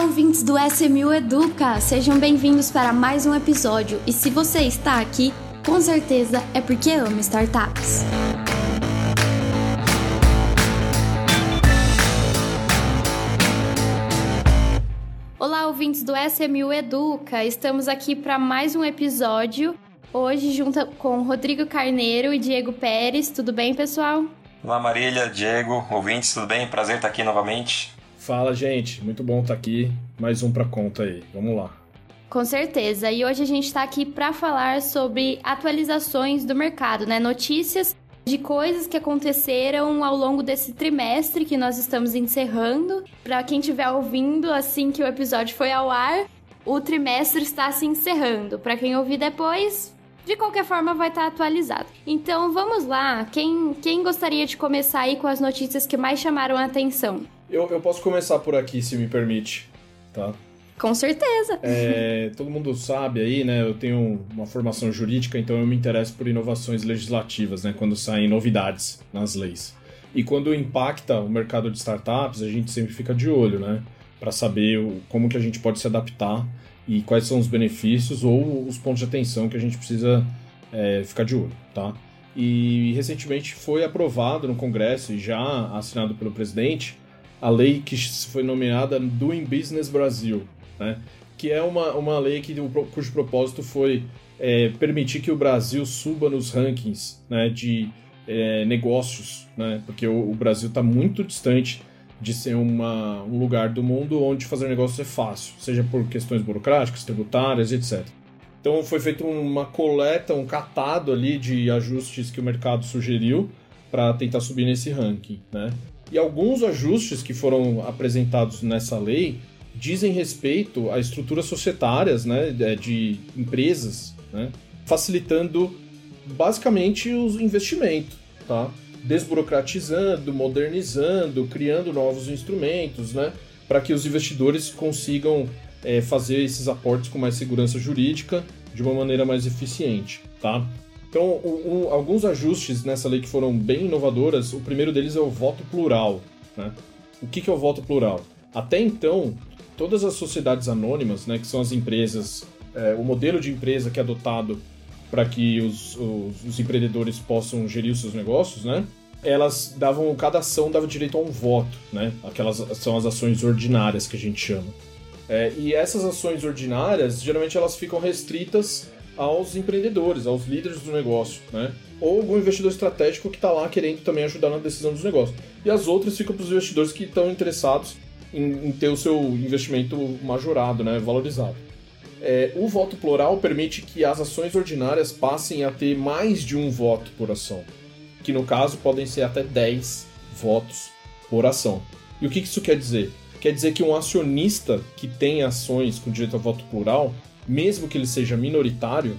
Olá, ouvintes do SMU Educa! Sejam bem-vindos para mais um episódio. E se você está aqui, com certeza é porque ama startups. Olá, ouvintes do SMU Educa! Estamos aqui para mais um episódio. Hoje, junto com Rodrigo Carneiro e Diego Pérez. Tudo bem, pessoal? Olá, Marília, Diego, ouvintes, tudo bem? Prazer estar aqui novamente. Fala, gente. Muito bom estar aqui. Mais um para conta aí. Vamos lá. Com certeza. E hoje a gente está aqui para falar sobre atualizações do mercado, né? Notícias de coisas que aconteceram ao longo desse trimestre que nós estamos encerrando. Para quem estiver ouvindo assim que o episódio foi ao ar, o trimestre está se encerrando. Para quem ouvir depois, de qualquer forma vai estar atualizado. Então vamos lá, quem, quem gostaria de começar aí com as notícias que mais chamaram a atenção? Eu, eu posso começar por aqui, se me permite, tá? Com certeza. É, todo mundo sabe aí, né? Eu tenho uma formação jurídica, então eu me interesso por inovações legislativas, né? Quando saem novidades nas leis. E quando impacta o mercado de startups, a gente sempre fica de olho, né? Para saber o, como que a gente pode se adaptar e quais são os benefícios ou os pontos de atenção que a gente precisa é, ficar de olho, tá? E recentemente foi aprovado no Congresso e já assinado pelo presidente a lei que foi nomeada Doing Business Brasil, né? que é uma, uma lei que, cujo propósito foi é, permitir que o Brasil suba nos rankings né, de é, negócios, né? porque o, o Brasil está muito distante de ser uma, um lugar do mundo onde fazer negócio é fácil, seja por questões burocráticas, tributárias, etc. Então foi feita uma coleta, um catado ali de ajustes que o mercado sugeriu para tentar subir nesse ranking, né? E alguns ajustes que foram apresentados nessa lei dizem respeito a estruturas societárias, né, de empresas, né, facilitando basicamente o investimento, tá? Desburocratizando, modernizando, criando novos instrumentos, né, para que os investidores consigam é, fazer esses aportes com mais segurança jurídica de uma maneira mais eficiente, tá? Então, um, um, alguns ajustes nessa lei que foram bem inovadoras, o primeiro deles é o voto plural. Né? O que, que é o voto plural? Até então, todas as sociedades anônimas, né, que são as empresas, é, o modelo de empresa que é adotado para que os, os, os, empreendedores possam gerir os seus negócios, né, elas davam, cada ação dava direito a um voto, né? Aquelas são as ações ordinárias que a gente chama. É, e essas ações ordinárias, geralmente elas ficam restritas aos empreendedores, aos líderes do negócio, né? Ou algum investidor estratégico que está lá querendo também ajudar na decisão dos negócios. E as outras ficam para os investidores que estão interessados em, em, ter o seu investimento majorado, né? Valorizado. É, o voto plural permite que as ações ordinárias passem a ter mais de um voto por ação, que no caso podem ser até 10 votos por ação. E o que isso quer dizer? Quer dizer que um acionista que tem ações com direito a voto plural mesmo que ele seja minoritário,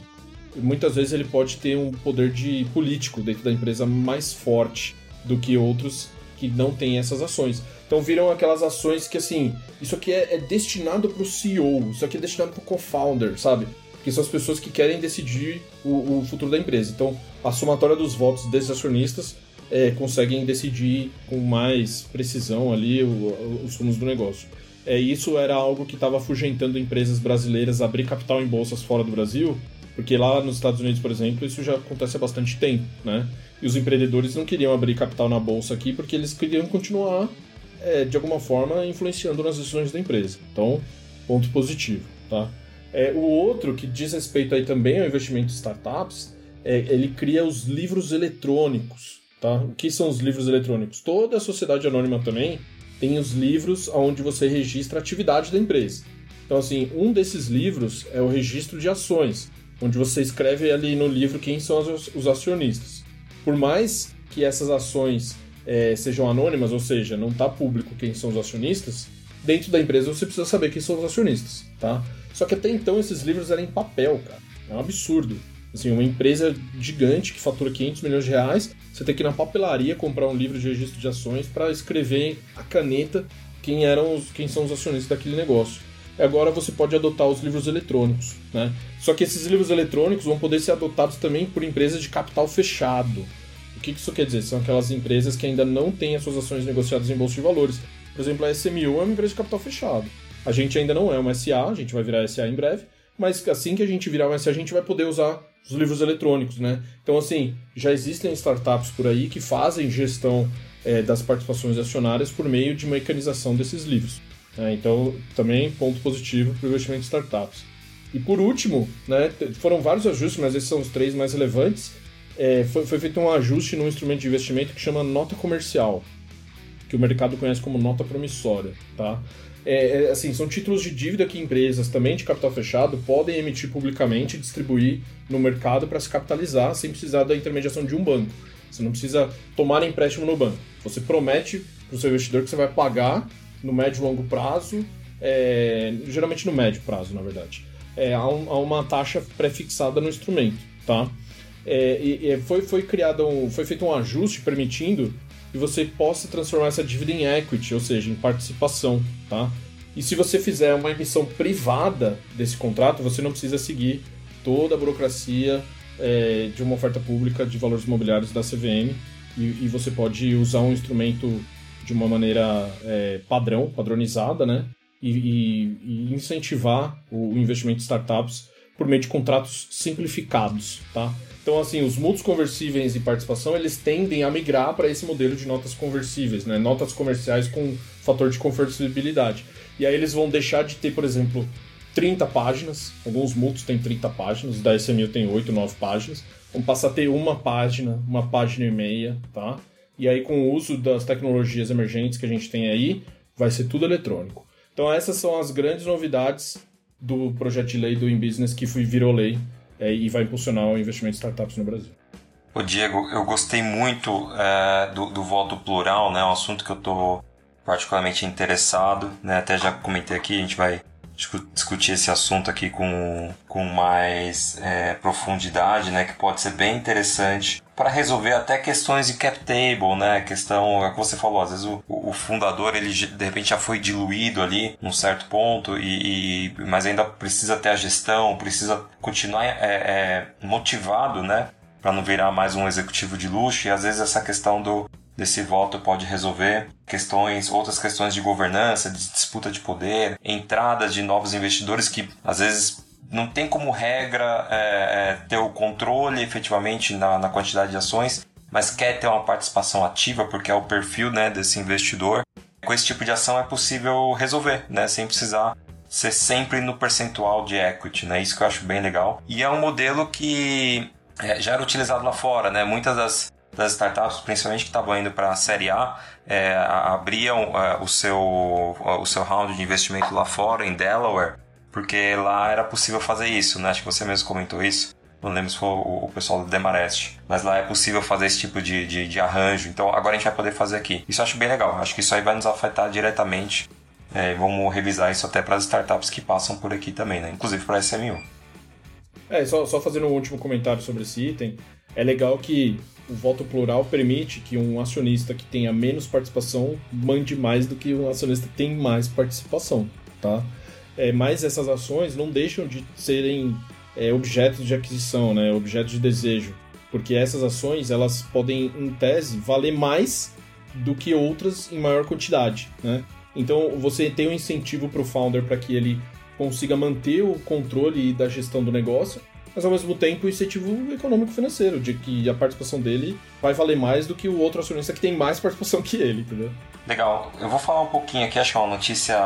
muitas vezes ele pode ter um poder de político dentro da empresa mais forte do que outros que não têm essas ações. Então viram aquelas ações que assim, isso aqui é, é destinado para o CEO, isso aqui é destinado para o co-founder, sabe? Que são as pessoas que querem decidir o, o, futuro da empresa. Então a somatória dos votos desses acionistas é, conseguem decidir com mais precisão ali os rumos do negócio. É, isso era algo que estava afugentando empresas brasileiras a abrir capital em bolsas fora do Brasil, porque lá nos Estados Unidos, por exemplo, isso já acontece há bastante tempo, né? E os empreendedores não queriam abrir capital na bolsa aqui porque eles queriam continuar, é, de alguma forma, influenciando nas decisões da empresa. Então, ponto positivo, tá? É, o outro que diz respeito aí também ao investimento em startups, é, ele cria os livros eletrônicos, tá? O que são os livros eletrônicos? Toda a sociedade anônima também tem os livros onde você registra a atividade da empresa. Então, assim, um desses livros é o registro de ações, onde você escreve ali no livro quem são os acionistas. Por mais que essas ações é, sejam anônimas, ou seja, não está público quem são os acionistas, dentro da empresa você precisa saber quem são os acionistas, tá? Só que até então esses livros eram em papel, cara. É um absurdo. Assim, uma empresa gigante que fatura 500 milhões de reais, você tem que ir na papelaria comprar um livro de registro de ações para escrever a caneta quem eram os, quem são os acionistas daquele negócio. Agora você pode adotar os livros eletrônicos, né? Só que esses livros eletrônicos vão poder ser adotados também por empresas de capital fechado. O que isso quer dizer? São aquelas empresas que ainda não têm as suas ações negociadas em bolsa de valores. Por exemplo, a SMU é uma empresa de capital fechado. A gente ainda não é uma SA, a gente vai virar SA em breve, mas assim que a gente virar uma SA, a gente vai poder usar os livros eletrônicos, né? Então, assim, já existem startups por aí que fazem gestão é, das participações acionárias por meio de mecanização desses livros. Né? Então, também ponto positivo para o investimento em startups. E por último, né, foram vários ajustes, mas esses são os três mais relevantes. É, foi, foi feito um ajuste num instrumento de investimento que chama nota comercial, que o mercado conhece como nota promissória, tá? É, é, assim, são títulos de dívida que empresas também de capital fechado podem emitir publicamente e distribuir no mercado para se capitalizar sem precisar da intermediação de um banco. Você não precisa tomar empréstimo no banco. Você promete para o seu investidor que você vai pagar no médio e longo prazo, é, geralmente no médio prazo, na verdade, é, a, um, uma taxa pré-fixada no instrumento, tá? É, e, e foi, foi criado um, foi feito um ajuste permitindo que você possa transformar essa dívida em equity, ou seja, em participação, tá? E se você fizer uma emissão privada desse contrato, você não precisa seguir toda a burocracia é, de uma oferta pública de valores imobiliários da CVM e, e você pode usar um instrumento de uma maneira é, padrão, padronizada, né? E, e, e, incentivar o investimento de startups por meio de contratos simplificados, tá? Então, assim, os mútuos conversíveis e participação, eles tendem a migrar para esse modelo de notas conversíveis, né? Notas comerciais com fator de conversibilidade. E aí eles vão deixar de ter, por exemplo, 30 páginas, alguns mútuos têm 30 páginas, da SMU tem 8, 9 páginas, vão passar a ter uma página, uma página e meia, tá? E aí, com o uso das tecnologias emergentes que a gente tem aí, vai ser tudo eletrônico. Então, essas são as grandes novidades do projeto de lei do InBusiness que virou lei é, e vai impulsionar o investimento em startups no Brasil. Ô Diego, eu gostei muito é, do, do, voto plural, né? Um assunto que eu estou particularmente interessado, né? Até já comentei aqui, a gente vai discutir esse assunto aqui com, com mais é, profundidade, né? Que pode ser bem interessante para resolver até questões de cap table, né? Questão, é que você falou, às vezes o, o fundador ele de repente já foi diluído ali num certo ponto e, e mas ainda precisa ter a gestão, precisa continuar é, é, motivado, né? Para não virar mais um executivo de luxo e às vezes essa questão do desse voto pode resolver questões, outras questões de governança, de disputa de poder, entradas de novos investidores que às vezes não tem como regra é, é, ter o controle efetivamente na, na quantidade de ações, mas quer ter uma participação ativa porque é o perfil né, desse investidor. Com esse tipo de ação é possível resolver, né, sem precisar ser sempre no percentual de equity, né? Isso que eu acho bem legal. E é um modelo que é, já era utilizado lá fora, né? Muitas das das startups, principalmente que estavam indo para a série A, é, abriam é, o, seu, o seu round de investimento lá fora, em Delaware, porque lá era possível fazer isso, né? Acho que você mesmo comentou isso. Não lembro se foi o, o pessoal do Demarest. Mas lá é possível fazer esse tipo de, de, de, arranjo. Então agora a gente vai poder fazer aqui. Isso eu acho bem legal. Acho que isso aí vai nos afetar diretamente. É, vamos revisar isso até para as startups que passam por aqui também, né? Inclusive para a SMU. É, só, só fazendo um último comentário sobre esse item. É legal que o voto plural permite que um acionista que tenha menos participação mande mais do que um acionista que tem mais participação, tá? É, mas essas ações não deixam de serem é, objetos de aquisição, né? Objetos de desejo, porque essas ações elas podem, em tese, valer mais do que outras em maior quantidade, né? Então você tem um incentivo para o founder para que ele consiga manter o controle da gestão do negócio mas ao mesmo tempo incentivo econômico financeiro, de que a participação dele vai valer mais do que o outro acionista que tem mais participação que ele, entendeu? Legal. Eu vou falar um pouquinho aqui, acho que é uma notícia,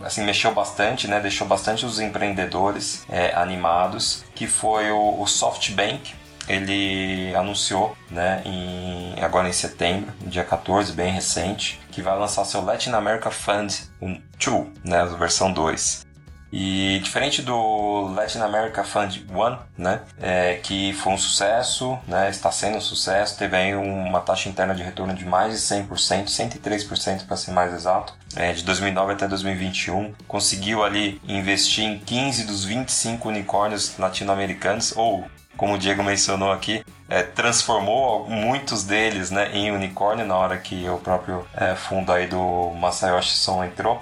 assim, mexeu bastante, né? Deixou bastante os empreendedores é, animados, que foi o, o SoftBank, ele anunciou, né, em, agora em setembro, dia 14, bem recente, que vai lançar seu Latin America Fund 2, né, versão 2. E diferente do Latin America Fund One, né, é, que foi um sucesso, né, está sendo um sucesso, teve aí uma taxa interna de retorno de mais de 100%, 103% para ser mais exato, é, de 2009 até 2021, conseguiu ali investir em 15 dos 25 unicórnios latino-americanos, ou como o Diego mencionou aqui, é, transformou muitos deles né, em unicórnio na hora que o próprio é, fundo aí do Masayoshi Son entrou.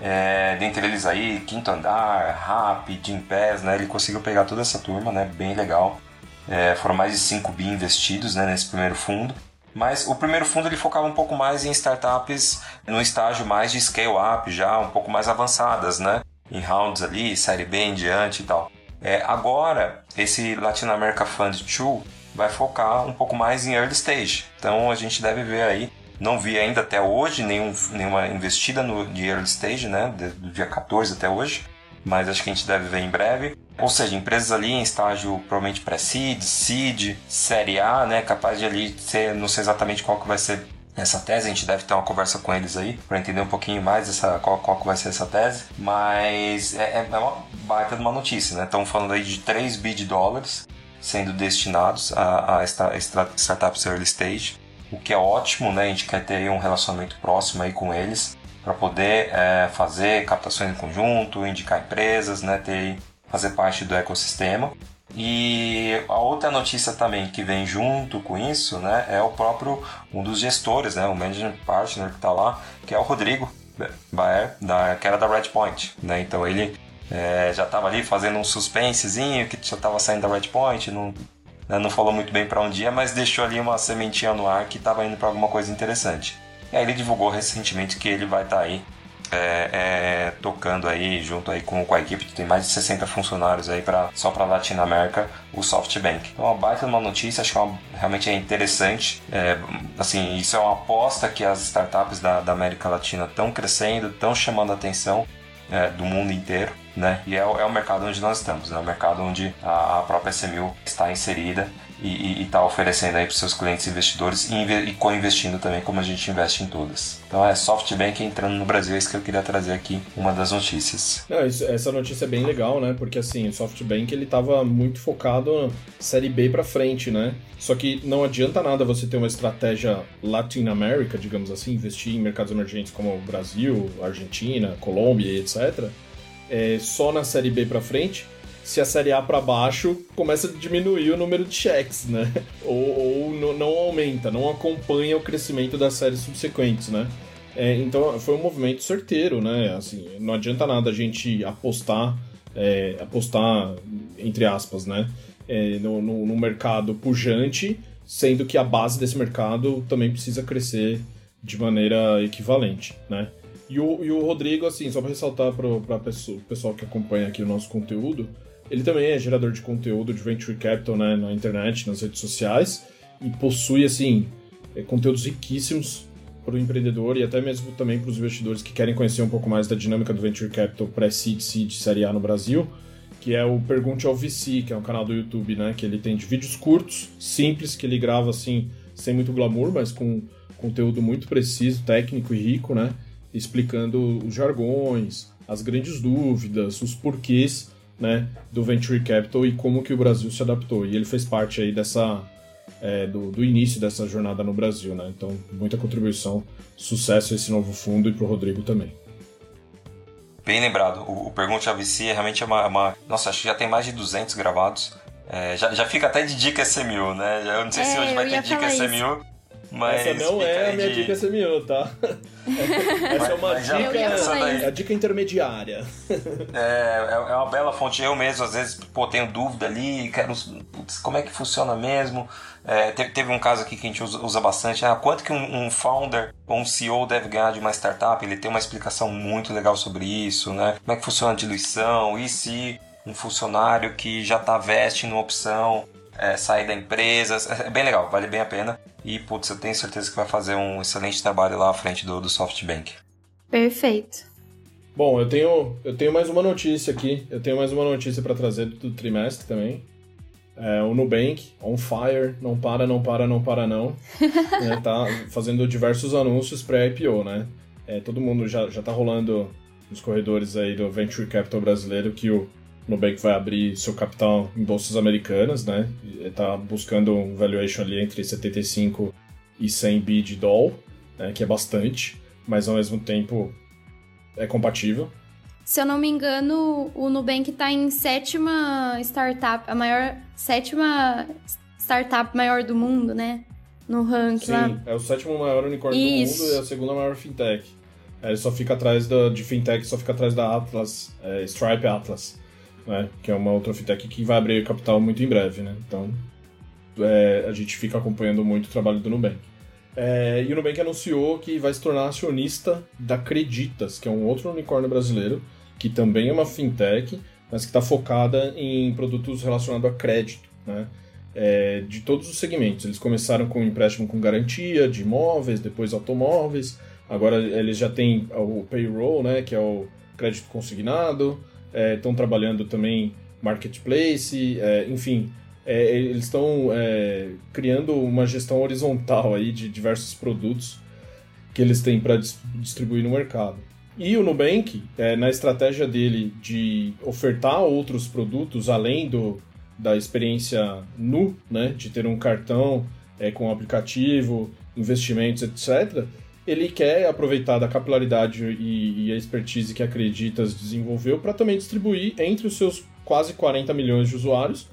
É, dentre eles aí, Quinto Andar, Rap, Jim Pass, né? Ele conseguiu pegar toda essa turma, né? Bem legal. É, foram mais de 5 bi investidos né, nesse primeiro fundo. Mas o primeiro fundo ele focava um pouco mais em startups no estágio mais de scale-up, já um pouco mais avançadas, né? Em rounds ali, série B em diante e tal. É, agora, esse Latin America Fund 2 vai focar um pouco mais em early stage. Então a gente deve ver aí não vi ainda até hoje nenhum, nenhuma investida no, de early stage, né? Do dia 14 até hoje. Mas acho que a gente deve ver em breve. Ou seja, empresas ali em estágio provavelmente pré-seed, seed, série A, né? Capaz de ali ser, não sei exatamente qual que vai ser essa tese, a gente deve ter uma conversa com eles aí para entender um pouquinho mais essa, qual, qual vai ser essa tese. Mas é, é uma baita de uma notícia, né? Estamos falando aí de 3 bi de dólares sendo destinados a, a, a startups early stage o que é ótimo, né? A gente quer ter um relacionamento próximo aí com eles para poder é, fazer captações em conjunto, indicar empresas, né? Ter, fazer parte do ecossistema. E a outra notícia também que vem junto com isso, né, é o próprio um dos gestores, né, o managing partner que está lá, que é o Rodrigo Baer, da, que era da Redpoint, né? Então ele é, já estava ali fazendo um suspensezinho que já estava saindo da Redpoint, não né? Não falou muito bem para um dia, mas deixou ali uma sementinha no ar que estava indo para alguma coisa interessante. E aí ele divulgou recentemente que ele vai estar tá aí é, é, tocando aí junto aí com, com a equipe tem mais de 60 funcionários aí para só para Latinoamérica o SoftBank. Então uma baita uma notícia, acho que é uma, realmente é interessante. É, assim, isso é uma aposta que as startups da, da América Latina estão crescendo, estão chamando a atenção é, do mundo inteiro né? E é, é o mercado onde nós estamos, é o mercado onde a, a própria SMU está inserida e está oferecendo aí para os seus clientes investidores e, e co-investindo também, como a gente investe em todas. Então é SoftBank entrando no Brasil, é isso que eu queria trazer aqui, uma das notícias. Essa notícia é bem legal, né? Porque assim, o SoftBank ele estava muito focado série B para frente, né? Só que não adianta nada você ter uma estratégia Latin America, digamos assim, investir em mercados emergentes como Brasil, Argentina, Colômbia etc é, só na série B para frente, se a série A para baixo começa a diminuir o número de cheques, né? Ou, ou não aumenta, não acompanha o crescimento das séries subsequentes, né? É, então foi um movimento certeiro, né? Assim, não adianta nada a gente apostar, é, apostar entre aspas, né? É, no, no, no, mercado pujante, sendo que a base desse mercado também precisa crescer de maneira equivalente, né? E o, e o Rodrigo, assim, só para ressaltar para o pessoal que acompanha aqui o nosso conteúdo, ele também é gerador de conteúdo de Venture Capital né, na internet, nas redes sociais, e possui, assim, é, conteúdos riquíssimos para o empreendedor e até mesmo também para os investidores que querem conhecer um pouco mais da dinâmica do Venture Capital pré-seed, seed, série A no Brasil, que é o Pergunte ao VC, que é um canal do YouTube, né, que ele tem de vídeos curtos, simples, que ele grava, assim, sem muito glamour, mas com conteúdo muito preciso, técnico e rico, né, explicando os jargões, as grandes dúvidas, os porquês né, do Venture Capital e como que o Brasil se adaptou. E ele fez parte aí dessa é, do, do, início dessa jornada no Brasil, né? Então, muita contribuição, sucesso a esse novo fundo e para o Rodrigo também. Bem lembrado, o, o Pergunte a VC é realmente uma, uma, Nossa, acho que já tem mais de 200 gravados. É, já, já fica até de dica SMU, né? Eu não sei é, se hoje vai ter dica SMU. Mas Essa não é a minha de... dica SMU, tá? Essa é uma dica, a dica intermediária. É, é, é uma bela fonte. Eu mesmo, às vezes, pô, tenho dúvida ali, quero. Putz, como é que funciona mesmo? É, teve, um caso aqui que a gente usa, usa bastante. Ah, quanto que um, um, founder ou um CEO deve ganhar de uma startup? Ele tem uma explicação muito legal sobre isso, né? Como é que funciona a diluição? E se um funcionário que já está veste numa opção é, sair da empresa. É bem legal, vale bem a pena. E, putz, eu tenho certeza que vai fazer um excelente trabalho lá à frente do, do SoftBank. Perfeito. Bom, eu tenho, eu tenho mais uma notícia aqui. Eu tenho mais uma notícia para trazer do, do trimestre também. É, o Nubank, on fire, não para, não para, não para não. né, tá fazendo diversos anúncios pré-IPO, né? É, todo mundo já, já tá rolando nos corredores aí do Venture Capital brasileiro que o Nubank vai abrir seu capital em bolsas americanas, né? Está buscando um valuation ali entre 75 e 100 bi de doll, né? que é bastante, mas ao mesmo tempo é compatível. Se eu não me engano, o Nubank está em sétima startup, a maior sétima startup maior do mundo, né? No ranking Sim, lá. é o sétimo maior unicórnio Isso. do mundo e a segunda maior fintech. É, ele só fica atrás da, de fintech, só fica atrás da Atlas, é, Stripe Atlas né? Que é uma outra fintech que vai abrir capital muito em breve, né? Então, é, a gente fica acompanhando muito o trabalho do Nubank. É, e o Nubank anunciou que vai se tornar acionista da Creditas, que é um outro unicórnio brasileiro, que também é uma fintech, mas que está focada em produtos relacionados a crédito, né? É, de todos os segmentos. Eles começaram com empréstimo com garantia de imóveis, depois automóveis, agora eles já têm o payroll, né, que é o crédito consignado, estão é, trabalhando também marketplace, é, enfim, é, eles estão criando uma gestão horizontal aí de diversos produtos que eles têm para distribuir no mercado. E o Nubank, é, na estratégia dele de ofertar outros produtos além do, da experiência nu, né, de ter um cartão é, com aplicativo, investimentos, etc., ele quer aproveitar da capilaridade e, e a expertise que a Acreditas desenvolveu para também distribuir entre os seus quase 40 milhões de usuários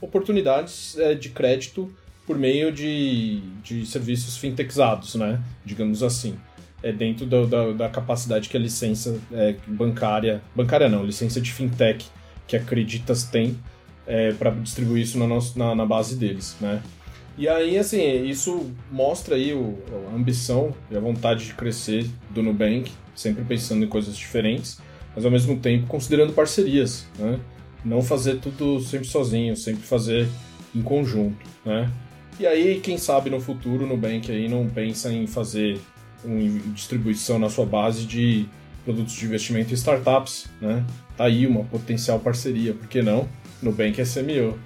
oportunidades é, de crédito por meio de, de serviços fintechizados, né, digamos assim é dentro do, da, da, capacidade que a licença é, bancária, bancária não, licença de fintech que a Creditas tem é, para distribuir isso na, nosso, na, na, base deles, né? E aí, assim, isso mostra aí o, a ambição e a vontade de crescer do Nubank, sempre pensando em coisas diferentes, mas ao mesmo tempo considerando parcerias, né? Não fazer tudo sempre sozinho, sempre fazer em conjunto, né? E aí, quem sabe no futuro o Nubank aí não pensa em fazer uma distribuição na sua base de produtos de investimento em startups, né? Tá aí uma potencial parceria, por que não? Nubank SMO.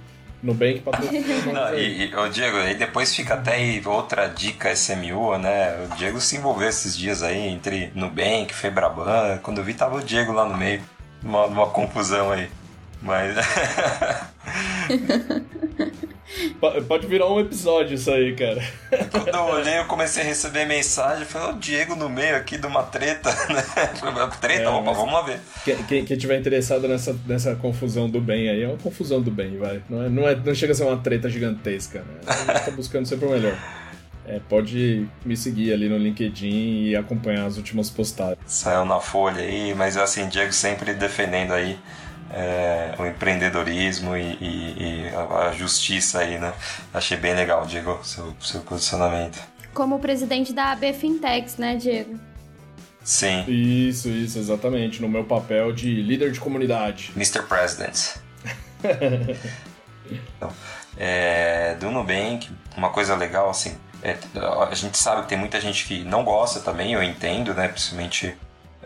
Nubank patrocina. e, e, o Diego, aí depois fica até aí outra dica SMU, né? O Diego se envolveu esses dias aí entre Nubank, Febraban. Quando eu vi, tava o Diego lá no meio, numa, numa confusão aí. Mas. Pode virar um episódio isso aí, cara. Quando eu olhei, eu comecei a receber mensagem, falei, o Diego no meio aqui de uma treta, né? Treta, é, opa, vamos lá ver. Quem, quem, tiver interessado nessa, nessa confusão do bem aí, é uma confusão do bem, vai. Não, é, não, é, não chega a ser uma treta gigantesca, né? A gente tá buscando sempre o melhor. É, pode me seguir ali no LinkedIn e acompanhar as últimas postagens. Saiu na folha aí, mas assim, Diego sempre defendendo aí é, o empreendedorismo e, e, e, a justiça aí, né? Achei bem legal, Diego, seu, seu posicionamento. Como presidente da AB Fintechs, né, Diego? Sim. Isso, isso, exatamente. No meu papel de líder de comunidade. Mr. President. então, é, do Nubank, uma coisa legal, assim, é, a gente sabe que tem muita gente que não gosta também, eu entendo, né? Principalmente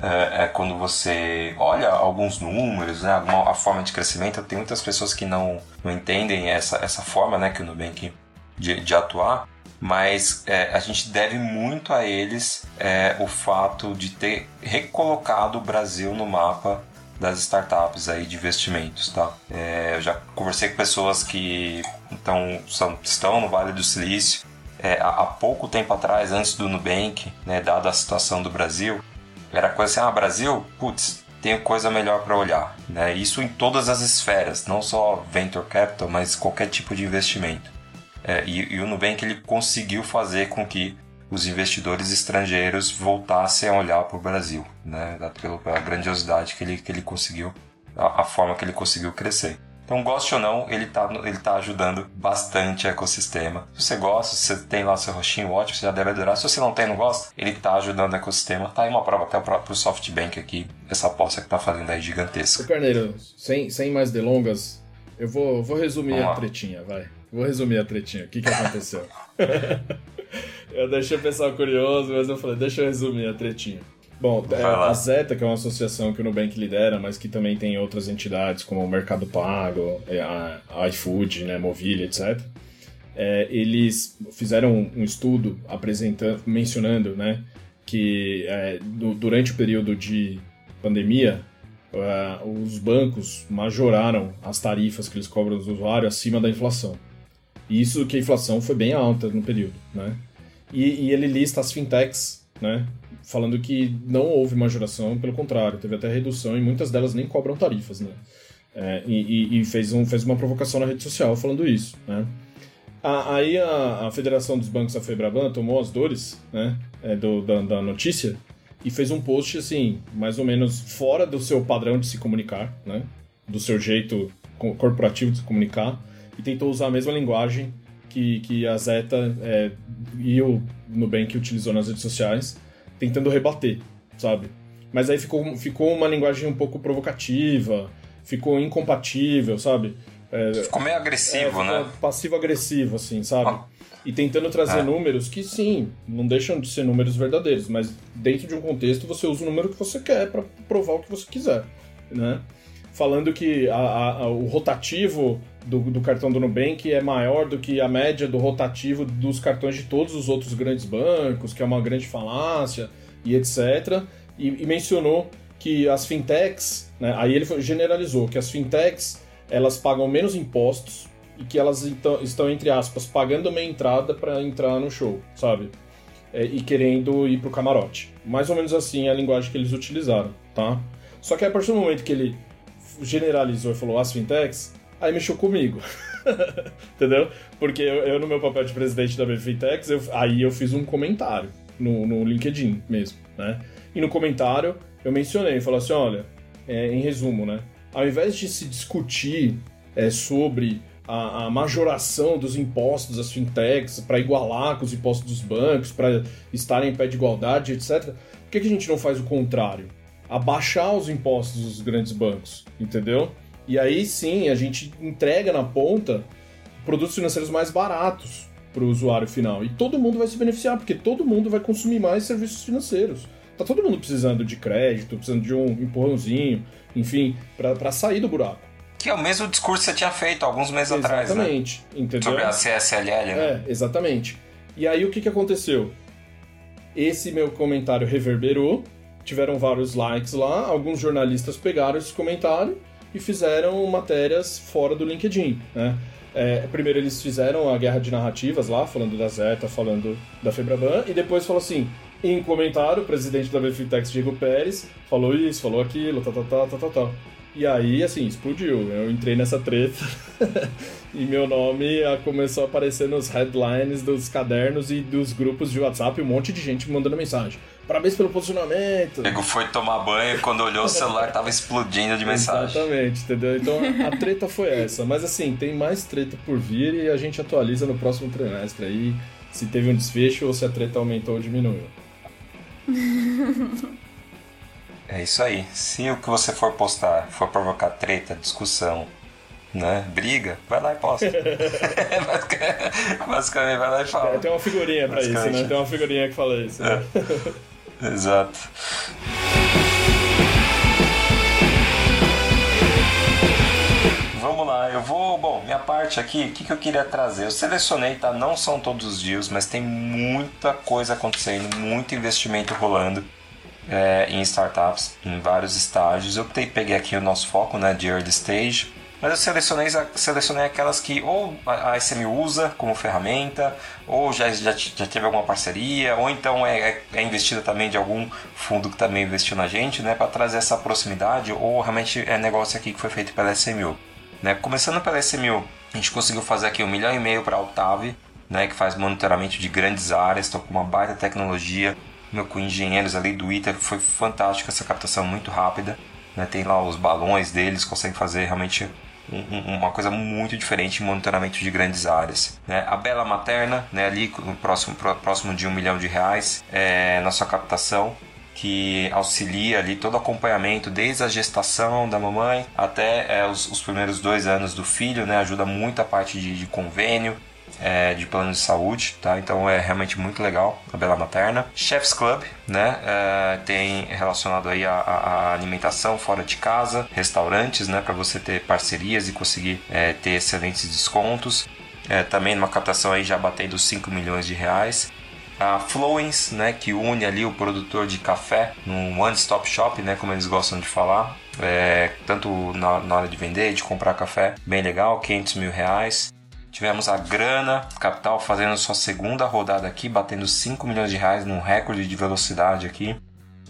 é, é, quando você olha alguns números, né, a forma de crescimento, tem muitas pessoas que não, não entendem essa, essa forma né, que o Nubank de, de atuar, mas é, a gente deve muito a eles é, o fato de ter recolocado o Brasil no mapa das startups aí de investimentos, tá? É, eu já conversei com pessoas que então, são, estão no Vale do Silício. É, há, pouco tempo atrás, antes do Nubank, né, dada a situação do Brasil, era coisa assim, ah, Brasil, putz, tem coisa melhor para olhar, né? Isso em todas as esferas, não só venture capital, mas qualquer tipo de investimento. É, e, e, o Nubank ele conseguiu fazer com que os investidores estrangeiros voltassem a olhar para o Brasil, né? Pela grandiosidade que ele, que ele conseguiu, a, a forma que ele conseguiu crescer. Então, goste ou não, ele está ele tá ajudando bastante o ecossistema. Se você gosta, se você tem lá seu roxinho ótimo, você já deve adorar. Se você não tem não gosta, ele está ajudando o ecossistema. Tá aí uma prova até para o SoftBank aqui, essa aposta que está fazendo aí gigantesca. Ô Carneiro, sem, sem mais delongas, eu vou, vou resumir Vamos a lá. tretinha, vai. Vou resumir a tretinha. O que, que aconteceu? eu deixei o pessoal curioso, mas eu falei, deixa eu resumir a tretinha. Bom, é, a Zeta, que é uma associação que o Nubank lidera, mas que também tem outras entidades como o Mercado Pago, é, a iFood, né, Mobile, etc. É, eles fizeram um estudo apresentando, mencionando, né, que é, do, durante o período de pandemia, uh, os bancos majoraram as tarifas que eles cobram dos usuários acima da inflação. Isso que a inflação foi bem alta no período, né? E, e ele lista as fintechs, né, falando que não houve majoração, pelo contrário, teve até redução e muitas delas nem cobram tarifas, né? É, e, e fez, um, fez uma provocação na rede social falando isso, né? aí a, a, Federação dos Bancos, a Febraban, tomou as dores né, é, do, da, da, notícia e fez um post, assim, mais ou menos fora do seu padrão de se comunicar, né? Do seu jeito corporativo de se comunicar e tentou usar a mesma linguagem que, que a Zeta é, e o Nubank utilizou nas redes sociais, tentando rebater, sabe? Mas aí ficou, ficou uma linguagem um pouco provocativa, ficou incompatível, sabe? É, ficou meio agressivo, é, né? Passivo-agressivo, assim, sabe? Ah. E tentando trazer é. números que, sim, não deixam de ser números verdadeiros, mas dentro de um contexto você usa o número que você quer para provar o que você quiser, né? Falando que a, a, o rotativo do, do, cartão do Nubank é maior do que a média do rotativo dos cartões de todos os outros grandes bancos, que é uma grande falácia e etc. E, e mencionou que as fintechs, né, aí ele generalizou que as fintechs elas pagam menos impostos e que elas então, estão, entre aspas, pagando uma entrada para entrar no show, sabe? É, e querendo ir pro camarote. Mais ou menos assim é a linguagem que eles utilizaram, tá? Só que a partir do momento que ele generalizou e falou as fintechs, aí mexeu comigo. Entendeu? Porque eu, eu, no meu papel de presidente da BFintex, eu, aí eu fiz um comentário no, no LinkedIn mesmo, né? E no comentário eu mencionei, falei assim, olha, é, em resumo, né? Ao invés de se discutir é, sobre a, a, majoração dos impostos das fintechs para igualar com os impostos dos bancos, para estarem em pé de igualdade, etc., por que, que a gente não faz o contrário? Abaixar os impostos dos grandes bancos, entendeu? E aí sim a gente entrega na ponta produtos financeiros mais baratos para o usuário final. E todo mundo vai se beneficiar, porque todo mundo vai consumir mais serviços financeiros. Tá todo mundo precisando de crédito, precisando de um empurrãozinho, enfim, para sair do buraco. Que é o mesmo discurso que você tinha feito alguns meses exatamente, atrás, né? Exatamente, entendeu? Sobre a CSLL, né? É, exatamente. E aí o que, que aconteceu? Esse meu comentário reverberou, tiveram vários likes lá, alguns jornalistas pegaram esse comentário e fizeram matérias fora do LinkedIn, né? É, primeiro eles fizeram a guerra de narrativas lá, falando da Zeta, falando da Febraban, e depois falou assim, em comentário, o presidente da Bfitex, Diego Pérez, falou isso, falou aquilo, tal, tal, tal, tal, tal, tal. E aí, assim, explodiu. Eu entrei nessa treta e meu nome começou a aparecer nos headlines dos cadernos e dos grupos de WhatsApp, um monte de gente mandando mensagem. Parabéns pelo posicionamento. Diego foi tomar banho e quando olhou o celular tava explodindo de mensagem. Exatamente, entendeu? Então a treta foi essa. Mas assim, tem mais treta por vir e a gente atualiza no próximo trimestre aí se teve um desfecho ou se a treta aumentou ou diminuiu. É isso aí. Se o que você for postar for provocar treta, discussão, né? Briga, vai lá e posta. Basicamente, vai lá e fala. É, tem uma figurinha pra isso, né? Tem uma figurinha que fala isso. Né? É. Exato. Vamos lá, eu vou. Bom, minha parte aqui, o que, que eu queria trazer? Eu selecionei, tá? Não são todos os dias, mas tem muita coisa acontecendo, muito investimento rolando é, em startups em vários estágios. Eu peguei aqui o nosso foco né, de early stage, mas eu selecionei, selecionei aquelas que ou a SM usa como ferramenta, ou já, já, já teve alguma parceria, ou então é, é, é investida também de algum fundo que também investiu na gente, né, para trazer essa proximidade, ou realmente é negócio aqui que foi feito pela SMU. Né? Começando pela SMU, a gente conseguiu fazer aqui um milhão e meio para a Altave, né, que faz monitoramento de grandes áreas, estão com uma baita tecnologia, meu, com engenheiros ali do ITER, foi fantástico essa captação muito rápida. Né? Tem lá os balões deles, conseguem fazer realmente uma coisa muito diferente em monitoramento de grandes áreas. Né? A Bela Materna, né, ali próximo, próximo de um milhão de reais, é nossa captação que auxilia ali todo o acompanhamento, desde a gestação da mamãe até é, os, os, primeiros dois anos do filho, né? Ajuda muito a parte de, de convênio, é, de plano de saúde, tá? Então é realmente muito legal a Bela Materna. Chef's Club, né? É, tem relacionado aí a, a, alimentação fora de casa, restaurantes, né? Para você ter parcerias e conseguir é, ter excelentes descontos. É, também numa captação aí já batendo 5 milhões de reais. A Flowens, né, que une ali o produtor de café num one-stop shop, né, como eles gostam de falar, é, tanto na, na, hora de vender, de comprar café, bem legal, 500 mil reais. Tivemos a Grana Capital fazendo sua segunda rodada aqui, batendo 5 milhões de reais num recorde de velocidade aqui.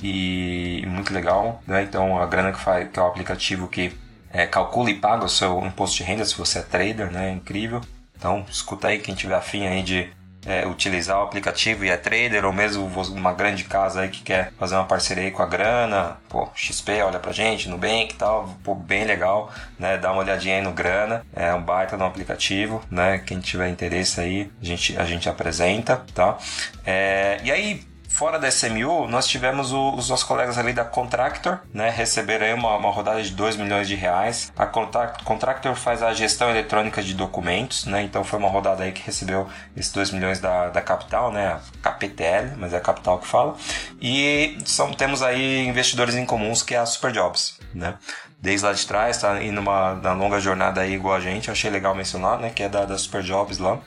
E muito legal, né? Então a Grana que, faz, que é o aplicativo que é, calcula e paga o seu imposto de renda se você é trader, né? É incrível. Então escuta aí quem tiver afim aí de é, utilizar o aplicativo e é trader, ou mesmo uma grande casa aí que quer fazer uma parceria aí com a grana, pô, XP olha pra gente, Nubank e tal, pô, bem legal, né? Dá uma olhadinha aí no grana, é um baita no aplicativo, né? Quem tiver interesse aí, a gente, a gente apresenta, tá? É, e aí, Fora da SMU, nós tivemos o, os nossos colegas ali da Contractor, né? Receberam aí uma, uma rodada de 2 milhões de reais. A Contractor faz a gestão eletrônica de documentos, né? Então foi uma rodada aí que recebeu esses 2 milhões da, da Capital, né? KPTL, mas é a Capital que fala. E são, temos aí investidores em comuns que é a Superjobs, né? Desde lá de trás, tá indo numa longa jornada aí igual a gente. Achei legal mencionar, né? Que é da, da Superjobs lá.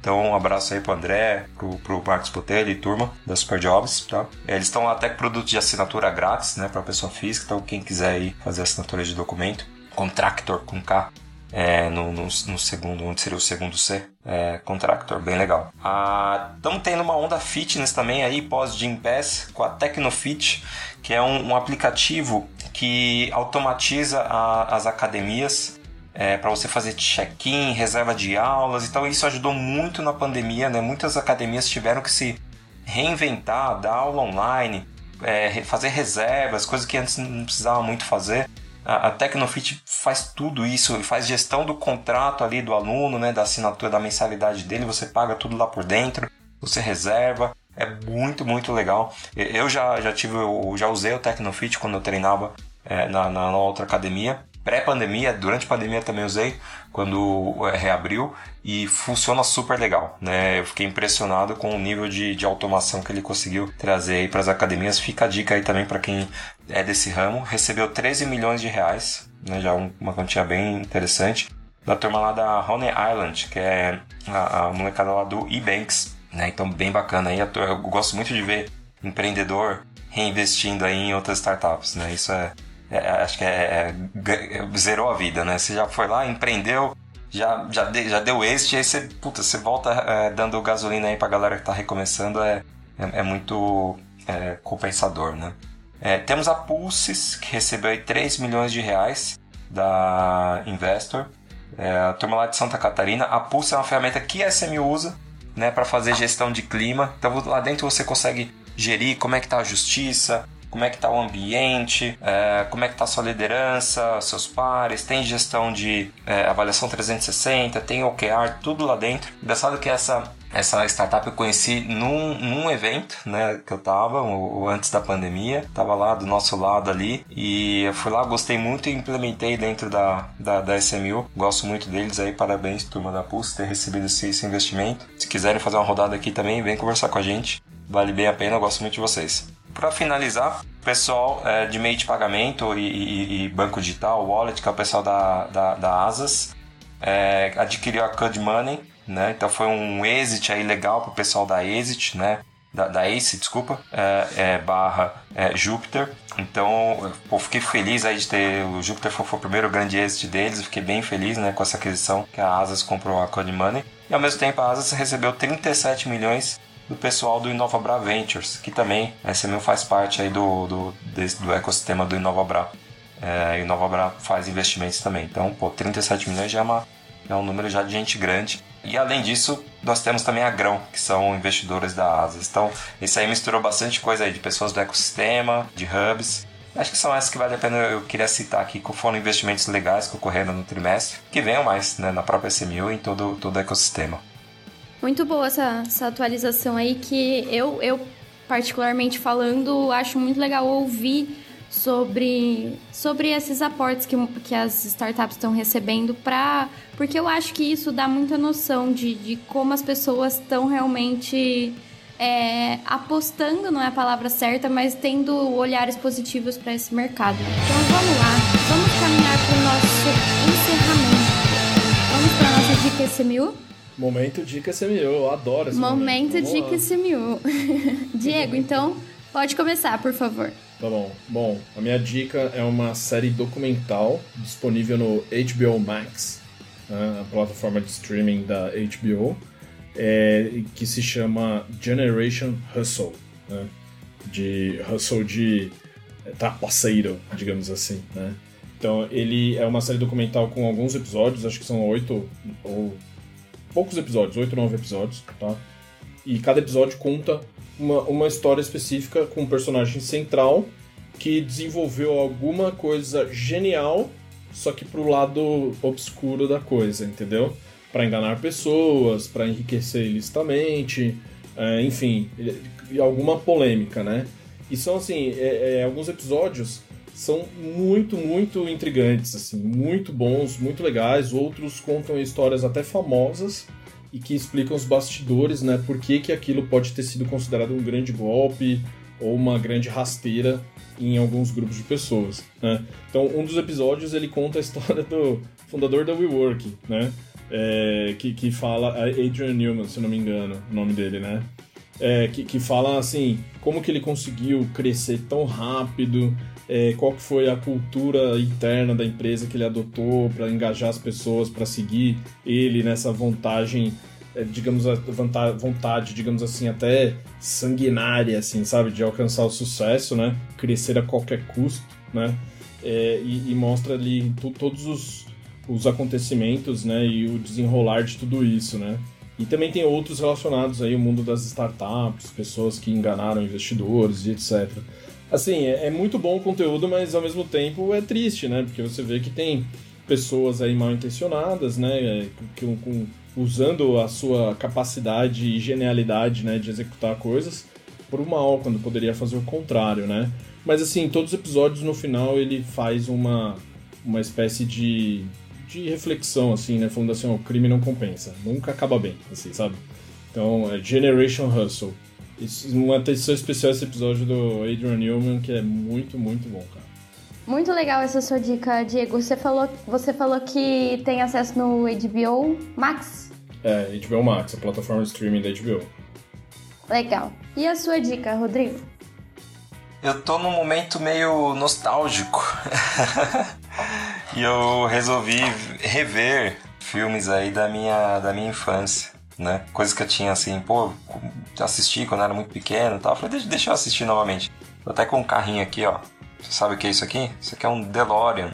Então, um abraço aí pro André, pro, pro Marcos Potelli e turma da Super Jobs, tá? É, eles estão até com produto de assinatura grátis, né, pra pessoa física, então quem quiser aí fazer assinatura de documento, Contractor com K, é, no, no, no, segundo, onde seria o segundo C, é, Contractor, bem legal. Estamos ah, tendo uma onda fitness também aí, pós Gym Pass, com a Tecnofit, que é um, um aplicativo que automatiza a, as academias é, para você fazer check-in, reserva de aulas. Então isso ajudou muito na pandemia, né? Muitas academias tiveram que se reinventar, dar aula online, é, fazer reservas, coisas que antes não precisava muito fazer. A, a Tecnofit faz tudo isso, faz gestão do contrato ali do aluno, né, da assinatura, da mensalidade dele, você paga tudo lá por dentro, você reserva. É muito, muito legal. Eu já, já tive, eu já usei o Tecnofit quando eu treinava é, na, na outra academia pré-pandemia, durante a pandemia também usei, quando é, reabriu, e funciona super legal, né? Eu fiquei impressionado com o nível de, de automação que ele conseguiu trazer aí para as academias. Fica a dica aí também para quem é desse ramo. Recebeu 13 milhões de reais, né? Já uma quantia bem interessante. Da turma lá da Honey Island, que é a, a molecada lá do eBanks, né? Então, bem bacana aí. Eu gosto muito de ver empreendedor reinvestindo aí em outras startups, né? Isso é, é, é, acho que é, é, zerou a vida, né? Você já foi lá, empreendeu, já, já, de, já deu êxito, e aí você, puta, você volta é, dando gasolina aí pra galera que tá recomeçando, é, é, é muito compensador, né? temos a Pulses, que recebeu aí 3 milhões de reais da Investor, a turma lá de Santa Catarina. A Pulse é uma ferramenta que a SMU usa, né, para fazer gestão de clima. Então lá dentro você consegue gerir como é que tá a justiça, como é que está o ambiente, é, como é que está sua liderança, seus pares, tem gestão de é, avaliação 360, tem OKR, tudo lá dentro. Engraçado que essa essa startup eu conheci num, num evento, né, que eu tava, o, antes da pandemia, tava lá do nosso lado ali, e eu fui lá, gostei muito e implementei dentro da, da, da SMU, gosto muito deles aí, parabéns turma da Pulse ter recebido esse, esse investimento. Se quiserem fazer uma rodada aqui também, vem conversar com a gente, vale bem a pena, eu gosto muito de vocês. Para finalizar, pessoal é, de meio de pagamento e, e, e, banco digital, wallet, que é o pessoal da, da, da Asas, é, adquiriu a Cud Money, né? Então foi um exit aí legal para o pessoal da Exit, né? Da, da Ace, desculpa, é, é, barra é, Júpiter. Então, pô, fiquei feliz aí de ter. O Júpiter foi, foi, o primeiro grande exit deles. Fiquei bem feliz né, com essa aquisição que a Asas comprou a Code Money. E ao mesmo tempo a Asas recebeu 37 milhões do pessoal do InovaBra Ventures, que também SMU faz parte aí do, do, desse, do ecossistema do InovaBra. É, InovaBra faz investimentos também. Então, pô, 37 milhões já é, uma, é um número já de gente grande. E além disso, nós temos também a Grão, que são investidores da Asas. Então, isso aí misturou bastante coisa aí de pessoas do ecossistema, de hubs. Acho que são essas que vale a pena eu queria citar aqui, que foram investimentos legais que ocorreram no trimestre, que venham mais né, na própria SMU e em todo, todo o ecossistema. Muito boa essa, essa atualização aí que eu, eu, particularmente falando, acho muito legal ouvir sobre, sobre esses aportes que, que as startups estão recebendo para porque eu acho que isso dá muita noção de, de como as pessoas estão realmente é, apostando, não é a palavra certa, mas tendo olhares positivos para esse mercado. Então vamos lá, vamos caminhar para o nosso encerramento. Vamos para a nossa dica SMU? Momento Dica CMU, eu adoro esse momento. Momento Dica CMU. Diego, então, pode começar, por favor. Tá bom. Bom, a minha dica é uma série documental disponível no HBO Max, né, a plataforma de streaming da HBO, é, que se chama Generation Hustle, né? de hustle de trapaceiro, digamos assim, né? Então, ele é uma série documental com alguns episódios, acho que são oito ou poucos episódios, 8 ou 9 episódios, tá? E cada episódio conta uma, uma história específica com um personagem central que desenvolveu alguma coisa genial, só que pro lado obscuro da coisa, entendeu? Para enganar pessoas, para enriquecer ilicitamente, é, enfim, alguma polêmica, né? E são assim, é, é, alguns episódios são muito, muito intrigantes, assim, muito bons, muito legais. Outros contam histórias até famosas e que explicam os bastidores, né? Por que, que aquilo pode ter sido considerado um grande golpe ou uma grande rasteira em alguns grupos de pessoas, né? Então, um dos episódios ele conta a história do fundador da WeWork, né? É, que, que fala Adrian Newman, se não me engano, o nome dele, né? É, que, que fala assim, como que ele conseguiu crescer tão rápido, é, qual que foi a cultura interna da empresa que ele adotou para engajar as pessoas para seguir ele nessa vantagem, é, digamos, a vontade, digamos assim, até sanguinária, assim, sabe, de alcançar o sucesso, né? Crescer a qualquer custo, né? É, e, e, mostra ali todos os, os acontecimentos, né? E o desenrolar de tudo isso, né? E também tem outros relacionados aí, o mundo das startups, pessoas que enganaram investidores e etc. Assim, é, é, muito bom o conteúdo, mas ao mesmo tempo é triste, né? Porque você vê que tem pessoas aí mal intencionadas, né? É, que, com, usando a sua capacidade e genialidade, né, de executar coisas por mal, quando poderia fazer o contrário, né? Mas assim, todos os episódios no final ele faz uma, uma espécie de, de reflexão, assim, né? Falando assim, o crime não compensa, nunca acaba bem, assim, sabe? Então, é Generation Hustle uma atenção especial esse episódio do Adrian Newman, que é muito, muito bom, cara. Muito legal essa sua dica, Diego. Você falou, você falou que tem acesso no HBO Max? É, HBO Max, a plataforma de streaming da HBO. Legal. E a sua dica, Rodrigo? Eu tô num momento meio nostálgico. e eu resolvi rever filmes aí da minha, da minha infância né? Coisas que eu tinha assim, pô, assisti quando era muito pequeno e tal. Falei, deixa, deixa eu assistir novamente. Tô até com um carrinho aqui, ó. Você sabe o que é isso aqui? Isso aqui é um DeLorean.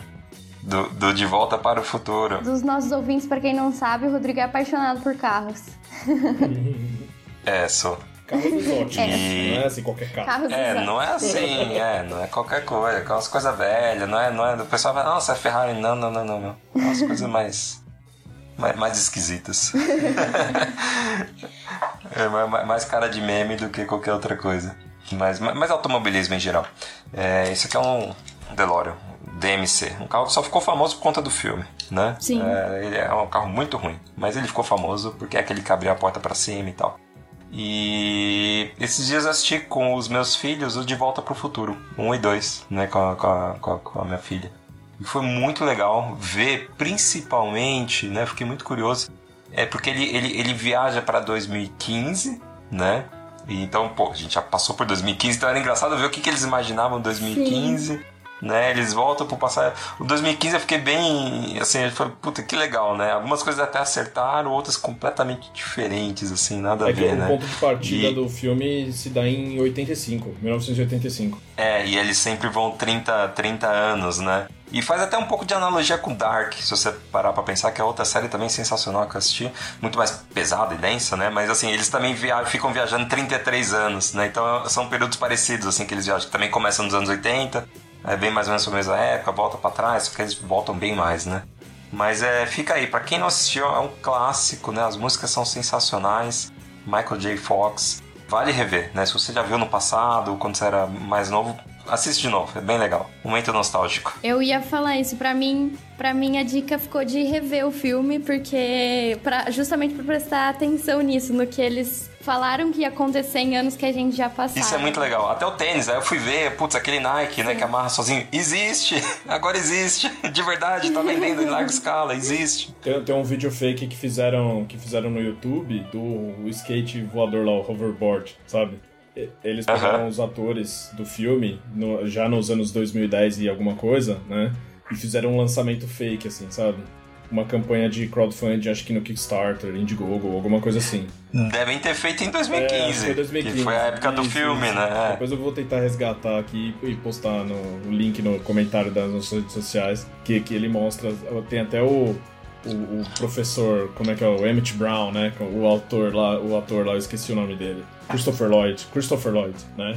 Do, do De Volta para o Futuro. Dos nossos ouvintes, para quem não sabe, o Rodrigo é apaixonado por carros. é, sou. Carros exóticos, é. não é assim qualquer carro. Carros é, exóticos. não é assim, é, não é qualquer coisa, aquelas coisas velhas, não é, não é, o pessoal vai, nossa, é Ferrari, não, não, não, não, não. Umas coisas mais mais, mais esquisitas. é mais cara de meme do que qualquer outra coisa. Mas, mas automobilismo em geral. É, esse aqui é um DeLorean, DMC. Um carro que só ficou famoso por conta do filme, né? Sim. É, ele é um carro muito ruim, mas ele ficou famoso porque é aquele que abriu a porta para cima e tal. E esses dias assisti com os meus filhos o De Volta para o Futuro, 1 e 2, né, com a, com a, com a minha filha. E foi muito legal ver, principalmente, né? Fiquei muito curioso. É porque ele, ele, ele viaja para 2015, né? E então, pô, a gente já passou por 2015, então era engraçado ver o que, que eles imaginavam em 2015. Sim né? Eles voltam pro passado. O 2015 eu fiquei bem, assim, eu falei, puta, que legal, né? Algumas coisas até acertaram, outras completamente diferentes, assim, nada é a ver, o né? O ponto de partida e... do filme se dá em 85, 1985. É, e eles sempre vão 30, 30 anos, né? E faz até um pouco de analogia com Dark, se você parar pra pensar, que é outra série também sensacional que eu assisti. Muito mais pesada e densa, né? Mas assim, eles também via ficam viajando 33 anos, né? Então são períodos parecidos, assim, que eles viajam. Que também começam nos anos 80, é bem mais ou menos a mesma época, volta para trás, porque eles voltam bem mais, né? Mas é, fica aí, para quem não assistiu, é um clássico, né? As músicas são sensacionais. Michael J. Fox, vale rever, né? Se você já viu no passado, quando você era mais novo, assiste de novo, é bem legal. Momento nostálgico. Eu ia falar isso, para mim, para mim a dica ficou de rever o filme, porque pra, justamente para prestar atenção nisso, no que eles falaram que ia acontecer em anos que a gente já passou. Isso é muito legal. Até o tênis, aí eu fui ver, putz, aquele Nike, né, que amarra sozinho. Existe! Agora existe! De verdade, tá vendendo em larga escala, existe. Tem, tem um vídeo fake que fizeram, que fizeram no YouTube do skate voador lá, o hoverboard, sabe? Eles pegaram uhum. os atores do filme, no, já nos anos 2010 e alguma coisa, né? E fizeram um lançamento fake, assim, sabe? uma campanha de crowdfunding, acho que no Kickstarter, Indiegogo, alguma coisa assim. Devem ter feito em 2015, é, foi 2015 que foi a época do filme, isso. né? Depois eu vou tentar resgatar aqui e postar no, o link no comentário das nossas redes sociais, que, que ele mostra, tem até o, o, o, professor, como é que é, o Emmett Brown, né? O autor lá, o ator lá, eu esqueci o nome dele. Christopher Lloyd, Christopher Lloyd, né?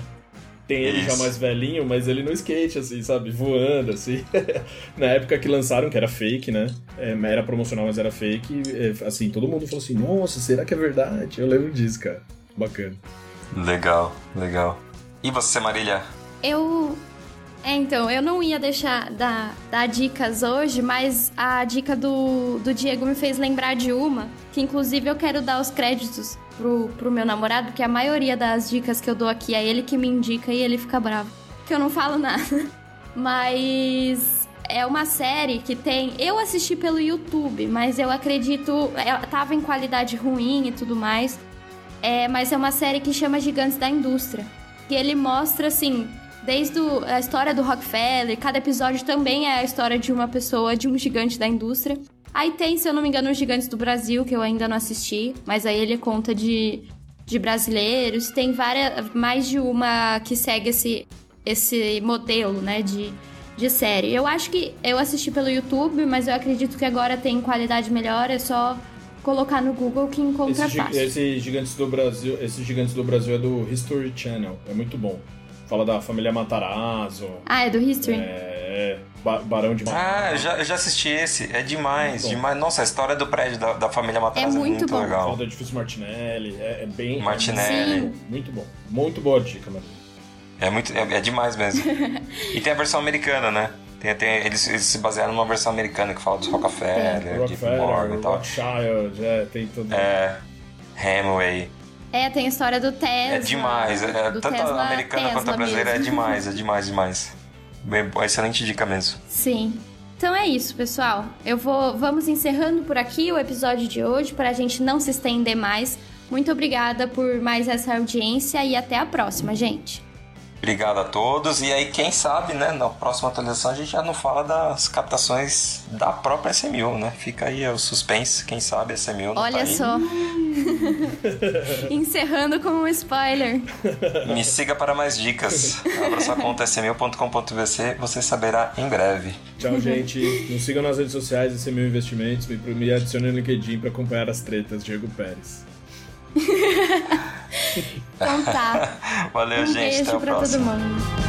Tem ele já mais velhinho, mas ele no skate, assim, sabe? Voando, assim. Na época que lançaram, que era fake, né? É, era promocional, mas era fake. É, assim, todo mundo falou assim, nossa, será que é verdade? Eu lembro disso, cara. Bacana. Legal, legal. E você, Marília? Eu é, então, eu não ia deixar dar, dar dicas hoje, mas a dica do, do Diego me fez lembrar de uma, que inclusive eu quero dar os créditos pro, pro meu namorado, porque a maioria das dicas que eu dou aqui é ele que me indica e ele fica bravo, que eu não falo nada. Mas é uma série que tem. Eu assisti pelo YouTube, mas eu acredito. Ela tava em qualidade ruim e tudo mais. É, mas é uma série que chama Gigantes da Indústria. E ele mostra, assim, desde a história do Rockefeller, cada episódio também é a história de uma pessoa, de um gigante da indústria. Aí tem, se eu não me engano, os Gigantes do Brasil, que eu ainda não assisti, mas aí ele conta de, de brasileiros. Tem várias, mais de uma que segue esse, esse modelo, né, de, de série. Eu acho que eu assisti pelo YouTube, mas eu acredito que agora tem qualidade melhor, é só colocar no Google que encontra esse, fácil. Esse Gigantes do Brasil, esse Gigantes do Brasil é do History Channel, é muito bom. Fala da família Matarazzo. Ah, é do History? É. Ba Barão de Ah, eu já, eu já assisti esse. É demais, demais. Nossa, a história do prédio da, da família Matarazzo é muito, é muito bom. legal. Fala do edifício Martinelli. É, é bem. Martinelli. Sim. Muito bom. Muito boa dica, mano. É, muito, é, é demais mesmo. e tem a versão americana, né? Tem, tem, eles, eles, se basearam numa versão americana que fala dos Rockefeller, é. Rockefeller, Morgan e tal. Rothschild, é, tem tudo. É, Hemingway. É, tem a história do Tesla. É demais. É, tanto Tesla, a americana Tesla quanto a brasileira mesmo. é demais, é demais, demais. Bem, excelente dica mesmo. Sim. Então é isso, pessoal. Eu vou vamos encerrando por aqui o episódio de hoje para a gente não se estender mais. Muito obrigada por mais essa audiência e até a próxima, gente. Obrigado a todos. E aí, quem sabe, né, na próxima atualização a gente já não fala das captações da própria SMU, né? Fica aí o suspense, quem sabe a SMU não Olha tá só. Encerrando com um spoiler. Me siga para mais dicas. Abra sua conta smu.com.vc, você saberá em breve. Tchau, gente. Nos sigam nas redes sociais SMU Investimentos, me adicione no LinkedIn para acompanhar as tretas Diego Pérez. então tá. Valeu, um gente. Beijo Até pra todo mundo.